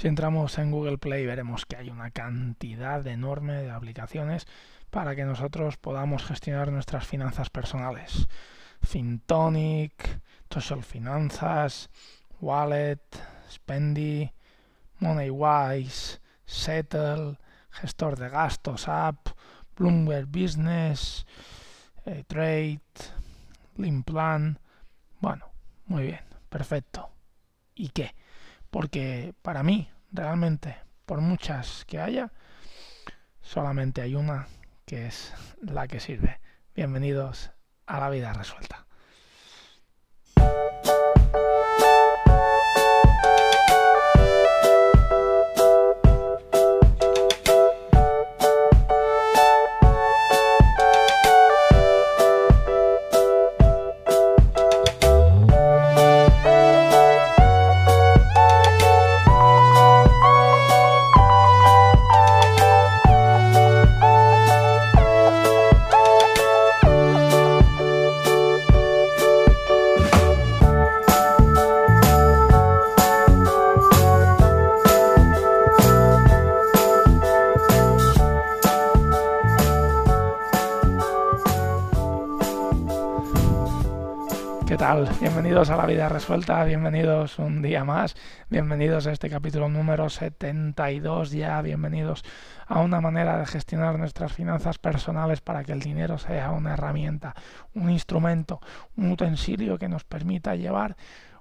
Si entramos en Google Play veremos que hay una cantidad enorme de aplicaciones para que nosotros podamos gestionar nuestras finanzas personales. FinTonic, Social Finanzas, Wallet, Spendy, MoneyWise, Settle, Gestor de Gastos App, Bloomberg Business, eh, Trade, Limplan. Bueno, muy bien, perfecto. ¿Y qué? Porque para mí, realmente, por muchas que haya, solamente hay una que es la que sirve. Bienvenidos a la vida resuelta. Bienvenidos a la vida resuelta, bienvenidos un día más, bienvenidos a este capítulo número 72 ya, bienvenidos a una manera de gestionar nuestras finanzas personales para que el dinero sea una herramienta, un instrumento, un utensilio que nos permita llevar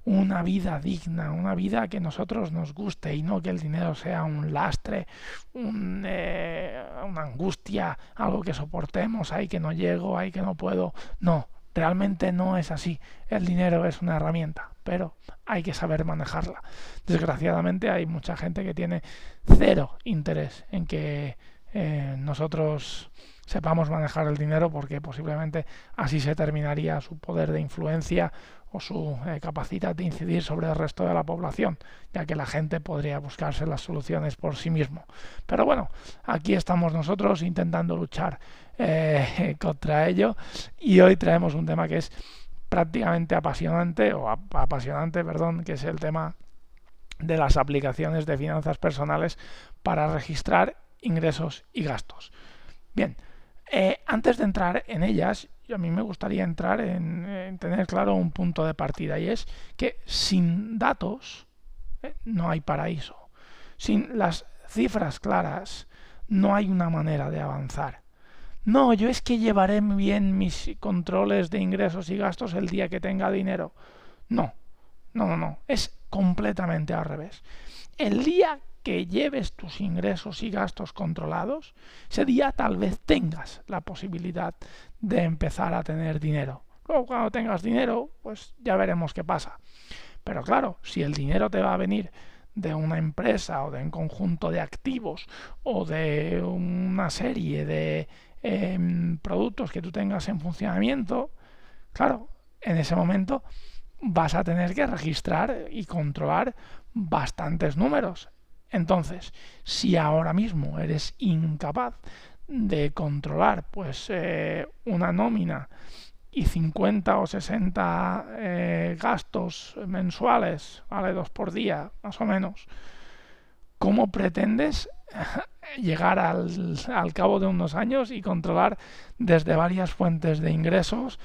una vida digna, una vida que nosotros nos guste y no que el dinero sea un lastre, eh, una angustia, algo que soportemos, ahí que no llego, ahí que no puedo, no Realmente no es así. El dinero es una herramienta, pero hay que saber manejarla. Desgraciadamente hay mucha gente que tiene cero interés en que eh, nosotros sepamos manejar el dinero porque posiblemente así se terminaría su poder de influencia o su eh, capacidad de incidir sobre el resto de la población, ya que la gente podría buscarse las soluciones por sí mismo. Pero bueno, aquí estamos nosotros intentando luchar eh, contra ello y hoy traemos un tema que es prácticamente apasionante o apasionante, perdón, que es el tema de las aplicaciones de finanzas personales para registrar ingresos y gastos. Bien, eh, antes de entrar en ellas, a mí me gustaría entrar en, tener claro un punto de partida y es que sin datos eh, no hay paraíso. Sin las cifras claras no hay una manera de avanzar. No, yo es que llevaré bien mis controles de ingresos y gastos el día que tenga dinero. No, no, no, no. Es completamente al revés. El día que lleves tus ingresos y gastos controlados, ese día tal vez tengas la posibilidad de empezar a tener dinero. Luego cuando tengas dinero, pues ya veremos qué pasa. Pero claro, si el dinero te va a venir de una empresa o de un conjunto de activos o de una serie de em, productos que tú tengas en funcionamiento, claro, en ese momento vas a tener que registrar y controlar bastantes números. Entonces, si ahora mismo eres incapaz de controlar pues eh, una nómina y 50 o 60 eh, gastos mensuales, vale, dos por día, más o menos, ¿cómo pretendes llegar al, al cabo de unos años y controlar desde varias fuentes de ingresos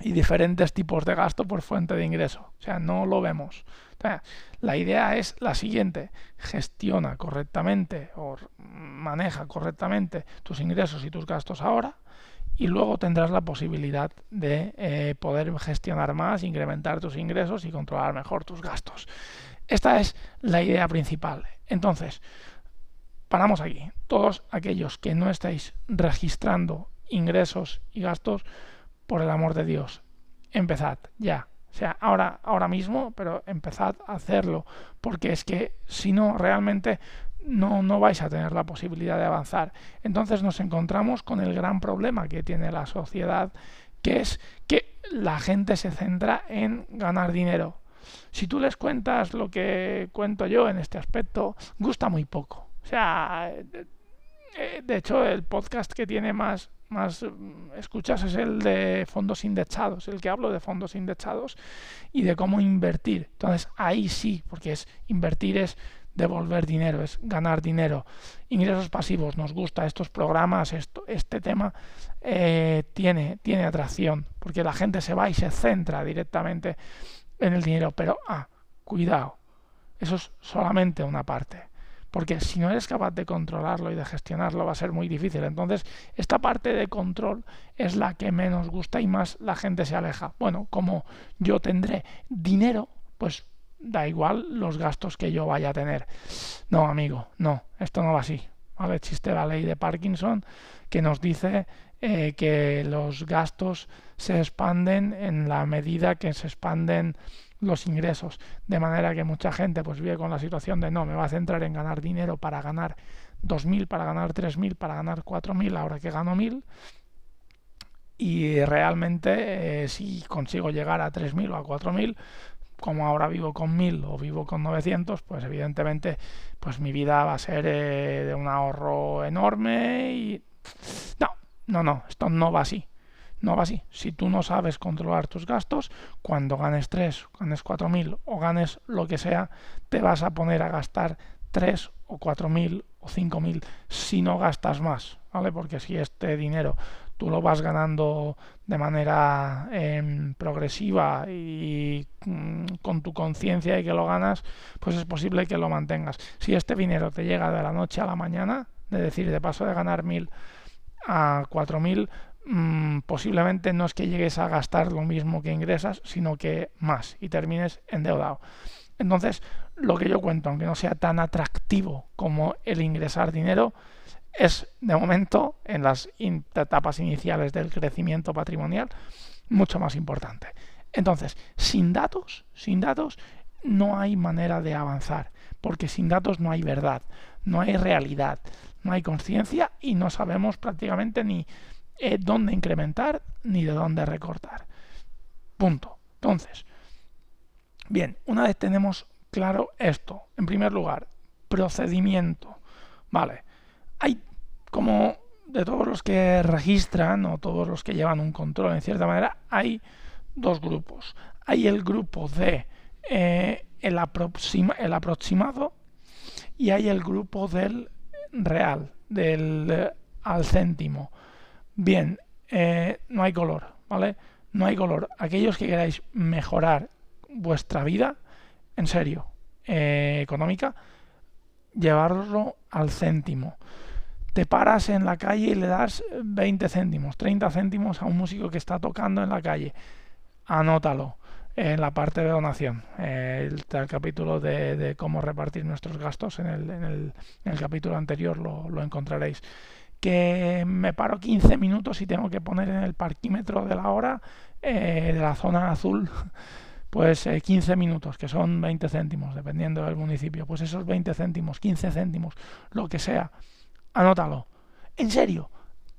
y diferentes tipos de gasto por fuente de ingreso? O sea, no lo vemos. La idea es la siguiente, gestiona correctamente o maneja correctamente tus ingresos y tus gastos ahora y luego tendrás la posibilidad de eh, poder gestionar más, incrementar tus ingresos y controlar mejor tus gastos. Esta es la idea principal. Entonces, paramos aquí. Todos aquellos que no estáis registrando ingresos y gastos, por el amor de Dios, empezad ya o sea, ahora, ahora mismo, pero empezad a hacerlo, porque es que si no, realmente no, no vais a tener la posibilidad de avanzar. Entonces nos encontramos con el gran problema que tiene la sociedad, que es que la gente se centra en ganar dinero. Si tú les cuentas lo que cuento yo en este aspecto, gusta muy poco. O sea, eh, de hecho, el podcast que tiene más más mm, escuchas es el de fondos indexados, el que hablo de fondos indexados y de cómo invertir. Entonces ahí sí, porque es invertir es devolver dinero, es ganar dinero. Ingresos pasivos, nos gusta estos programas, esto, este tema eh, tiene, tiene atracción, porque la gente se va y se centra directamente en el dinero, pero ah, cuidado, eso es solamente una parte porque si no eres capaz de controlarlo y de gestionarlo va a ser muy difícil. Entonces, esta parte de control es la que menos gusta y más la gente se aleja. Bueno, como yo tendré dinero, pues da igual los gastos que yo vaya a tener. No, amigo, no, esto no va así. ¿vale? Existe la ley de Parkinson que nos dice eh, que los gastos se expanden en la medida que se expanden los ingresos, de manera que mucha gente pues vive con la situación de no, me va a centrar en ganar dinero para ganar 2.000, para ganar 3.000, para ganar 4.000, ahora que gano 1.000, y realmente eh, si consigo llegar a 3.000 o a 4.000, como ahora vivo con 1.000 o vivo con 900, pues evidentemente pues mi vida va a ser eh, de un ahorro enorme y... No, no, no, esto no va así. No va así. Si tú no sabes controlar tus gastos, cuando ganes 3, ganes 4.000 o ganes lo que sea, te vas a poner a gastar 3 o 4.000 o 5.000 si no gastas más, ¿vale? Porque si este dinero tú lo vas ganando de manera eh, progresiva y mm, con tu conciencia de que lo ganas, pues es posible que lo mantengas. Si este dinero te llega de la noche a la mañana, de decir, de paso de ganar 1.000 a 4.000, mmm, posiblemente no es que llegues a gastar lo mismo que ingresas, sino que más y termines endeudado. Entonces, lo que yo cuento, aunque no sea tan atractivo como el ingresar dinero, es de momento en las etapas iniciales del crecimiento patrimonial mucho más importante. Entonces, sin datos, sin datos no hay manera de avanzar, porque sin datos no hay verdad, no hay realidad, no hay conciencia y no sabemos prácticamente ni eh, dónde incrementar ni de dónde recortar. Punto. Entonces, bien, una vez tenemos claro esto, en primer lugar, procedimiento. Vale, hay como de todos los que registran o todos los que llevan un control, en cierta manera, hay dos grupos. Hay el grupo de eh, el, el aproximado y hay el grupo del real, del eh, al céntimo. Bien, eh, no hay color, ¿vale? No hay color. Aquellos que queráis mejorar vuestra vida, en serio, eh, económica, llevarlo al céntimo. Te paras en la calle y le das 20 céntimos, 30 céntimos a un músico que está tocando en la calle. Anótalo en la parte de donación. el, capítulo de, cómo repartir nuestros gastos en el, en el, capítulo anterior lo, encontraréis que me paro 15 minutos y tengo que poner en el parquímetro de la hora eh, de la zona azul pues 15 eh, minutos, que son 20 céntimos, dependiendo del municipio. Pues esos 20 céntimos, 15 céntimos, lo que sea, anótalo. En serio,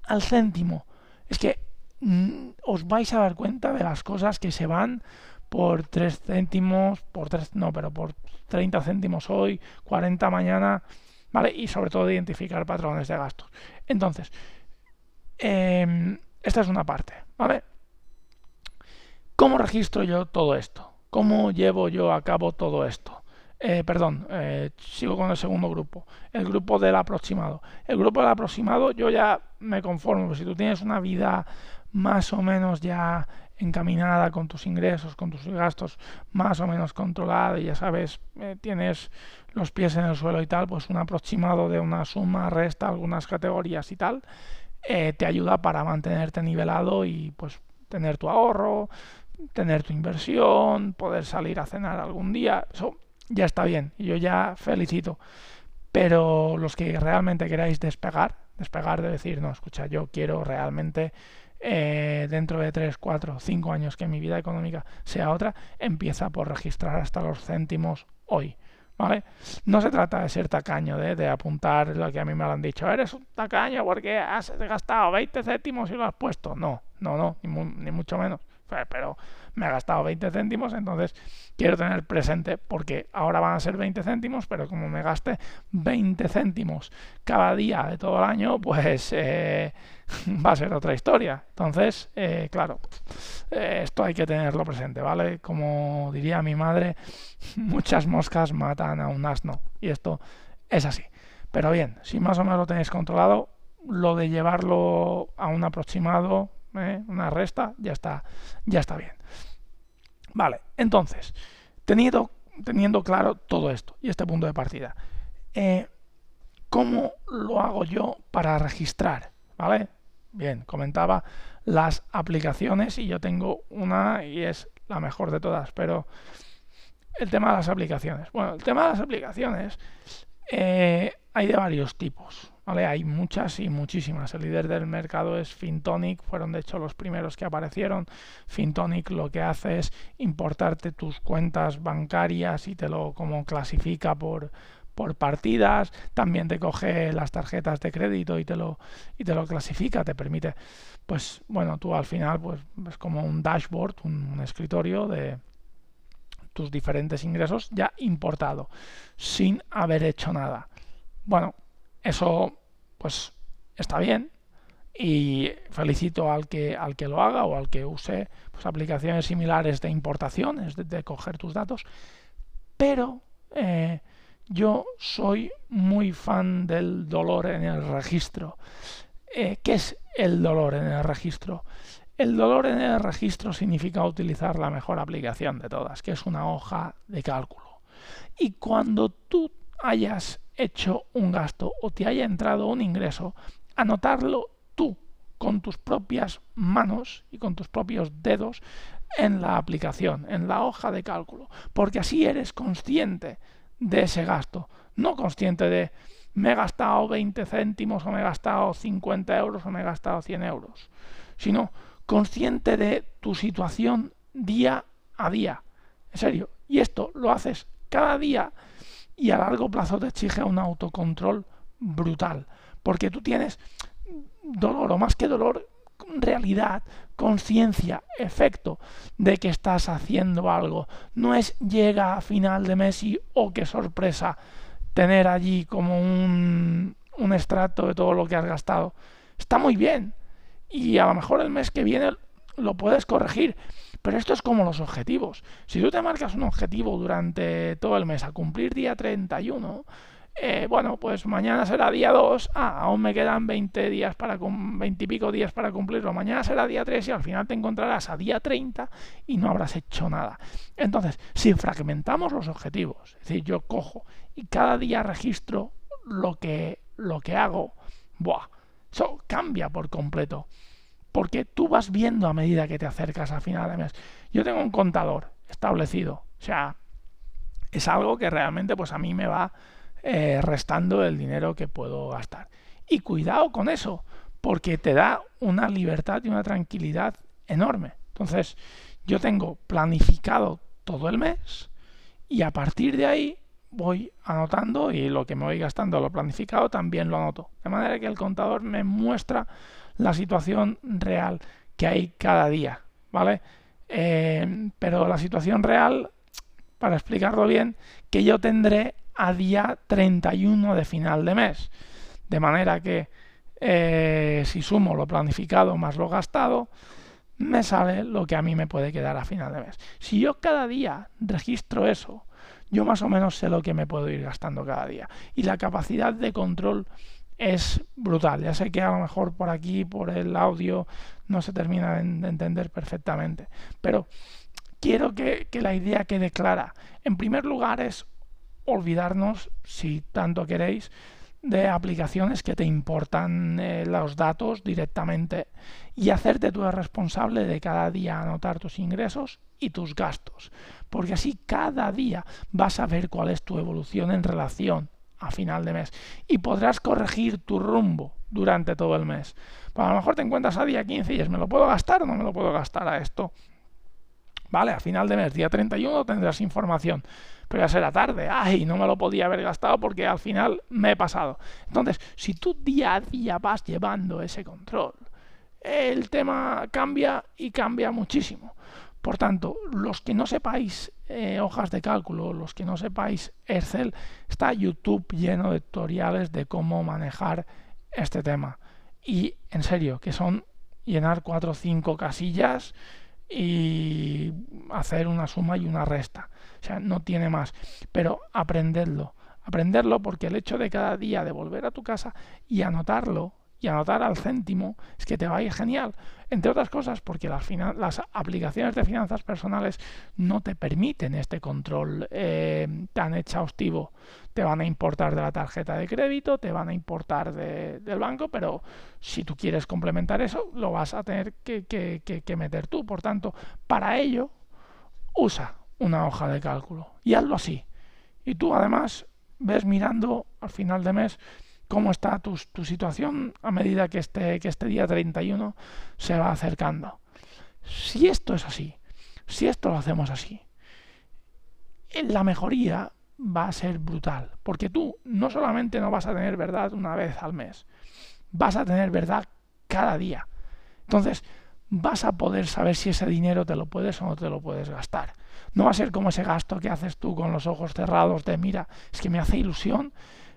al céntimo. Es que mm, os vais a dar cuenta de las cosas que se van por 3 céntimos, por 3, no, pero por 30 céntimos hoy, 40 mañana. ¿vale? Y sobre todo identificar patrones de gastos. Entonces, em, esta es una parte, ¿vale? ¿Cómo registro yo todo esto? ¿Cómo llevo yo a cabo todo esto? Eh, perdón, eh, sigo con el segundo grupo, el grupo del aproximado. El grupo del aproximado yo ya me conformo, si tú tienes una vida más o menos ya encaminada con tus ingresos, con tus gastos más o menos controlada y ya sabes, eh, tienes los pies en el suelo y tal, pues un aproximado de una suma, resta, algunas categorías y tal, eh, te ayuda para mantenerte nivelado y pues tener tu ahorro, tener tu inversión, poder salir a cenar algún día, eso ya está bien, y yo ya felicito. Pero los que realmente queráis despegar, despegar de decir, no, escucha, yo quiero realmente eh, dentro de 3, 4, 5 años que mi vida económica sea otra, empieza por registrar hasta los céntimos hoy. ¿Vale? No se trata de ser tacaño, de, apuntar lo que a mí me lo han dicho. Eres un tacaño porque has gastado 20 céntimos y lo has puesto. No, no, no, ni, mucho menos. Pero me ha gastado 20 céntimos, entonces quiero tener presente porque ahora van a ser 20 céntimos, pero como me gaste 20 céntimos cada día de todo el año, pues eh, va a ser otra historia. Entonces, eh, claro, eh, esto hay que tenerlo presente, ¿vale? Como diría mi madre, muchas moscas matan a un asno y esto es así. Pero bien, si más o menos lo tenéis controlado, lo de llevarlo a un aproximado, una resta, ya está, ya está bien. Vale, entonces, teniendo, teniendo claro todo esto y este punto de partida, eh, ¿cómo lo hago yo para registrar? ¿Vale? Bien, comentaba las aplicaciones y yo tengo una y es la mejor de todas, pero el tema de las aplicaciones. Bueno, el tema de las aplicaciones eh, hay de varios tipos. Hay muchas y muchísimas. El líder del mercado es Fintonic, fueron de hecho los primeros que aparecieron. Fintonic lo que hace es importarte tus cuentas bancarias y te lo como clasifica por, por partidas, también te coge las tarjetas de crédito y te lo y te lo clasifica, te permite pues bueno, tú al final pues es como un dashboard, un escritorio de tus diferentes ingresos ya importado sin haber hecho nada. Bueno, eso pues está bien y felicito al que, al que lo haga o al que use pues, aplicaciones similares de importación, es de, coger tus datos, pero eh, yo soy muy fan del dolor en el registro. Eh, ¿Qué es el dolor en el registro? El dolor en el registro significa utilizar la mejor aplicación de todas, que es una hoja de cálculo. Y cuando tú hayas hecho un gasto o te haya entrado un ingreso, anotarlo tú con tus propias manos y con tus propios dedos en la aplicación, en la hoja de cálculo, porque así eres consciente de ese gasto, no consciente de me he gastado 20 céntimos o me he gastado 50 euros o me he gastado 100 euros, sino consciente de tu situación día a día. En serio, y esto lo haces cada día y a largo plazo te exige un autocontrol brutal, porque tú tienes dolor o más que dolor, realidad, conciencia, efecto de que estás haciendo algo. No es llega a final de mes y, oh, qué sorpresa, tener allí como un, un extracto de todo lo que has gastado. Está muy bien. Y a lo mejor el mes que viene lo puedes corregir. Pero esto es como los objetivos. Si tú te marcas un objetivo durante todo el mes a cumplir día 31, eh, bueno, pues mañana será día 2, ah, aún me quedan 20 días para 20 y pico días para cumplirlo, mañana será día 3 y al final te encontrarás a día 30 y no habrás hecho nada. Entonces, si fragmentamos los objetivos, es decir, yo cojo y cada día registro lo que, lo que hago, ¡buah! Eso cambia por completo porque tú vas viendo a medida que te acercas al final de mes. Yo tengo un contador establecido, o sea, es algo que realmente pues a mí me va eh, restando el dinero que puedo gastar. Y cuidado con eso, porque te da una libertad y una tranquilidad enorme. Entonces, yo tengo planificado todo el mes y a partir de ahí voy anotando y lo que me voy gastando lo planificado también lo anoto. De manera que el contador me muestra la situación real que hay cada día, ¿vale? Eh, pero la situación real, para explicarlo bien, que yo tendré a día 31 de final de mes. De manera que eh, si sumo lo planificado más lo gastado, me sale lo que a mí me puede quedar a final de mes. Si yo cada día registro eso, yo más o menos sé lo que me puedo ir gastando cada día. Y la capacidad de control es brutal. Ya sé que a lo mejor por aquí, por el audio, no se termina de entender perfectamente. Pero quiero que, la idea quede clara. En primer lugar es olvidarnos, si tanto queréis, de aplicaciones que te importan eh, los datos directamente y hacerte tú responsable de cada día anotar tus ingresos y tus gastos. Porque así cada día vas a ver cuál es tu evolución en relación a final de mes y podrás corregir tu rumbo durante todo el mes. Pues a lo mejor te encuentras a día 15 y dices, ¿me lo puedo gastar o no me lo puedo gastar a esto? Vale, a final de mes, día 31, tendrás información. Pero ya será tarde. Ay, no me lo podía haber gastado porque al final me he pasado. Entonces, si tú día a día vas llevando ese control, el tema cambia y cambia muchísimo. Por tanto, los que no sepáis eh, hojas de cálculo, los que no sepáis Excel, está YouTube lleno de tutoriales de cómo manejar este tema. Y en serio, que son llenar cuatro o cinco casillas y hacer una suma y una resta. O sea, no tiene más. Pero aprendedlo. Aprenderlo porque el hecho de cada día de volver a tu casa y anotarlo y anotar al céntimo es que te va a ir genial. Entre otras cosas porque las, aplicaciones de finanzas personales no te permiten este control eh, tan exhaustivo. Te van a importar de la tarjeta de crédito, te van a importar del banco, pero si tú quieres complementar eso, lo vas a tener que, que meter tú. Por tanto, para ello, usa una hoja de cálculo y hazlo así. Y tú además ves mirando al final de mes cómo está tu, tu situación a medida que este, que este día 31 se va acercando. Si esto es así, si esto lo hacemos así, la mejoría va a ser brutal, porque tú no solamente no vas a tener verdad una vez al mes, vas a tener verdad cada día. Entonces, vas a poder saber si ese dinero te lo puedes o no te lo puedes gastar. No va a ser como ese gasto que haces tú con los ojos cerrados de, mira, es que me hace ilusión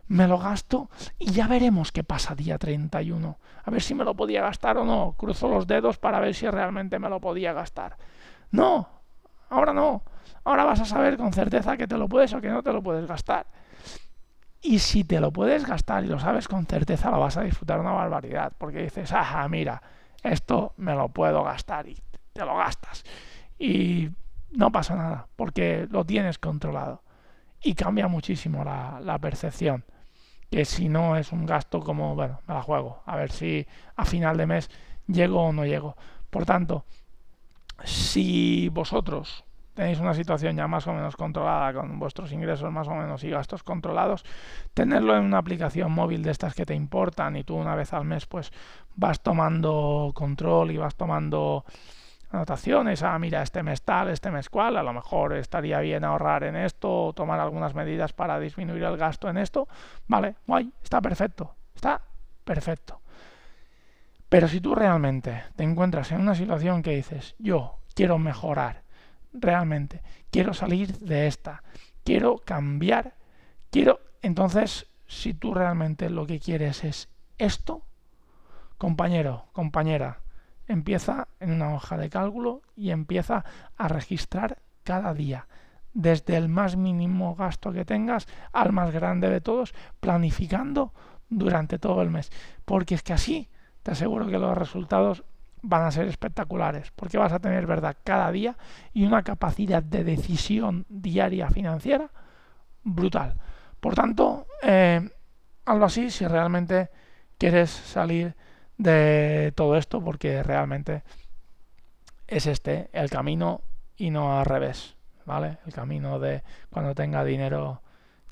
me lo gasto y ya veremos qué pasa día 31. A ver si me lo podía gastar o no. Cruzo los dedos para ver si realmente me lo podía gastar. No, ahora no. Ahora vas a saber con certeza que te lo puedes o que no te lo puedes gastar. Y si te lo puedes gastar y lo sabes con certeza, lo vas a disfrutar una barbaridad. Porque dices, ajá, mira, esto me lo puedo gastar y te lo gastas. Y no pasa nada, porque lo tienes controlado. Y cambia muchísimo la, percepción que si no es un gasto como, bueno, me la juego, a ver si a final de mes llego o no llego. Por tanto, si vosotros tenéis una situación ya más o menos controlada con vuestros ingresos más o menos y gastos controlados, tenerlo en una aplicación móvil de estas que te importan y tú una vez al mes pues vas tomando control y vas tomando anotaciones, ah, mira, este mes tal, este mes cual, a lo mejor estaría bien ahorrar en esto o tomar algunas medidas para disminuir el gasto en esto, vale, guay, está perfecto, está perfecto. Pero si tú realmente te encuentras en una situación que dices, yo quiero mejorar, realmente, quiero salir de esta, quiero cambiar, quiero, entonces, si tú realmente lo que quieres es esto, compañero, compañera, empieza en una hoja de cálculo y empieza a registrar cada día, desde el más mínimo gasto que tengas al más grande de todos, planificando durante todo el mes. Porque es que así te aseguro que los resultados van a ser espectaculares, porque vas a tener verdad cada día y una capacidad de decisión diaria financiera brutal. Por tanto, eh, algo así si realmente quieres salir de todo esto porque realmente es este el camino y no al revés, ¿vale? El camino de cuando tenga dinero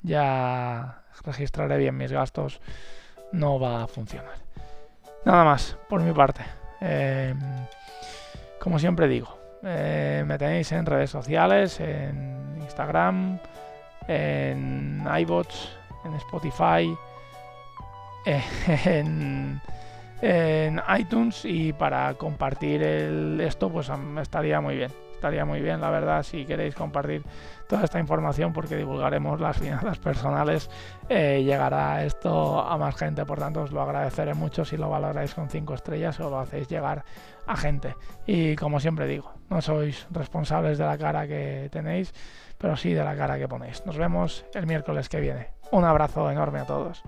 ya registraré bien mis gastos no va a funcionar. Nada más por mi parte. Em, como siempre digo, eh, me tenéis en redes sociales, en Instagram, en iBots, en Spotify, en en iTunes y para compartir el, esto pues estaría muy bien estaría muy bien la verdad si queréis compartir toda esta información porque divulgaremos las finanzas personales eh, llegará esto a más gente. Por tanto os lo agradeceré mucho si lo valoráis con 5 estrellas o lo hacéis llegar a gente. Y como siempre digo no sois responsables de la cara que tenéis pero sí de la cara que ponéis. Nos vemos el miércoles que viene. Un abrazo enorme a todos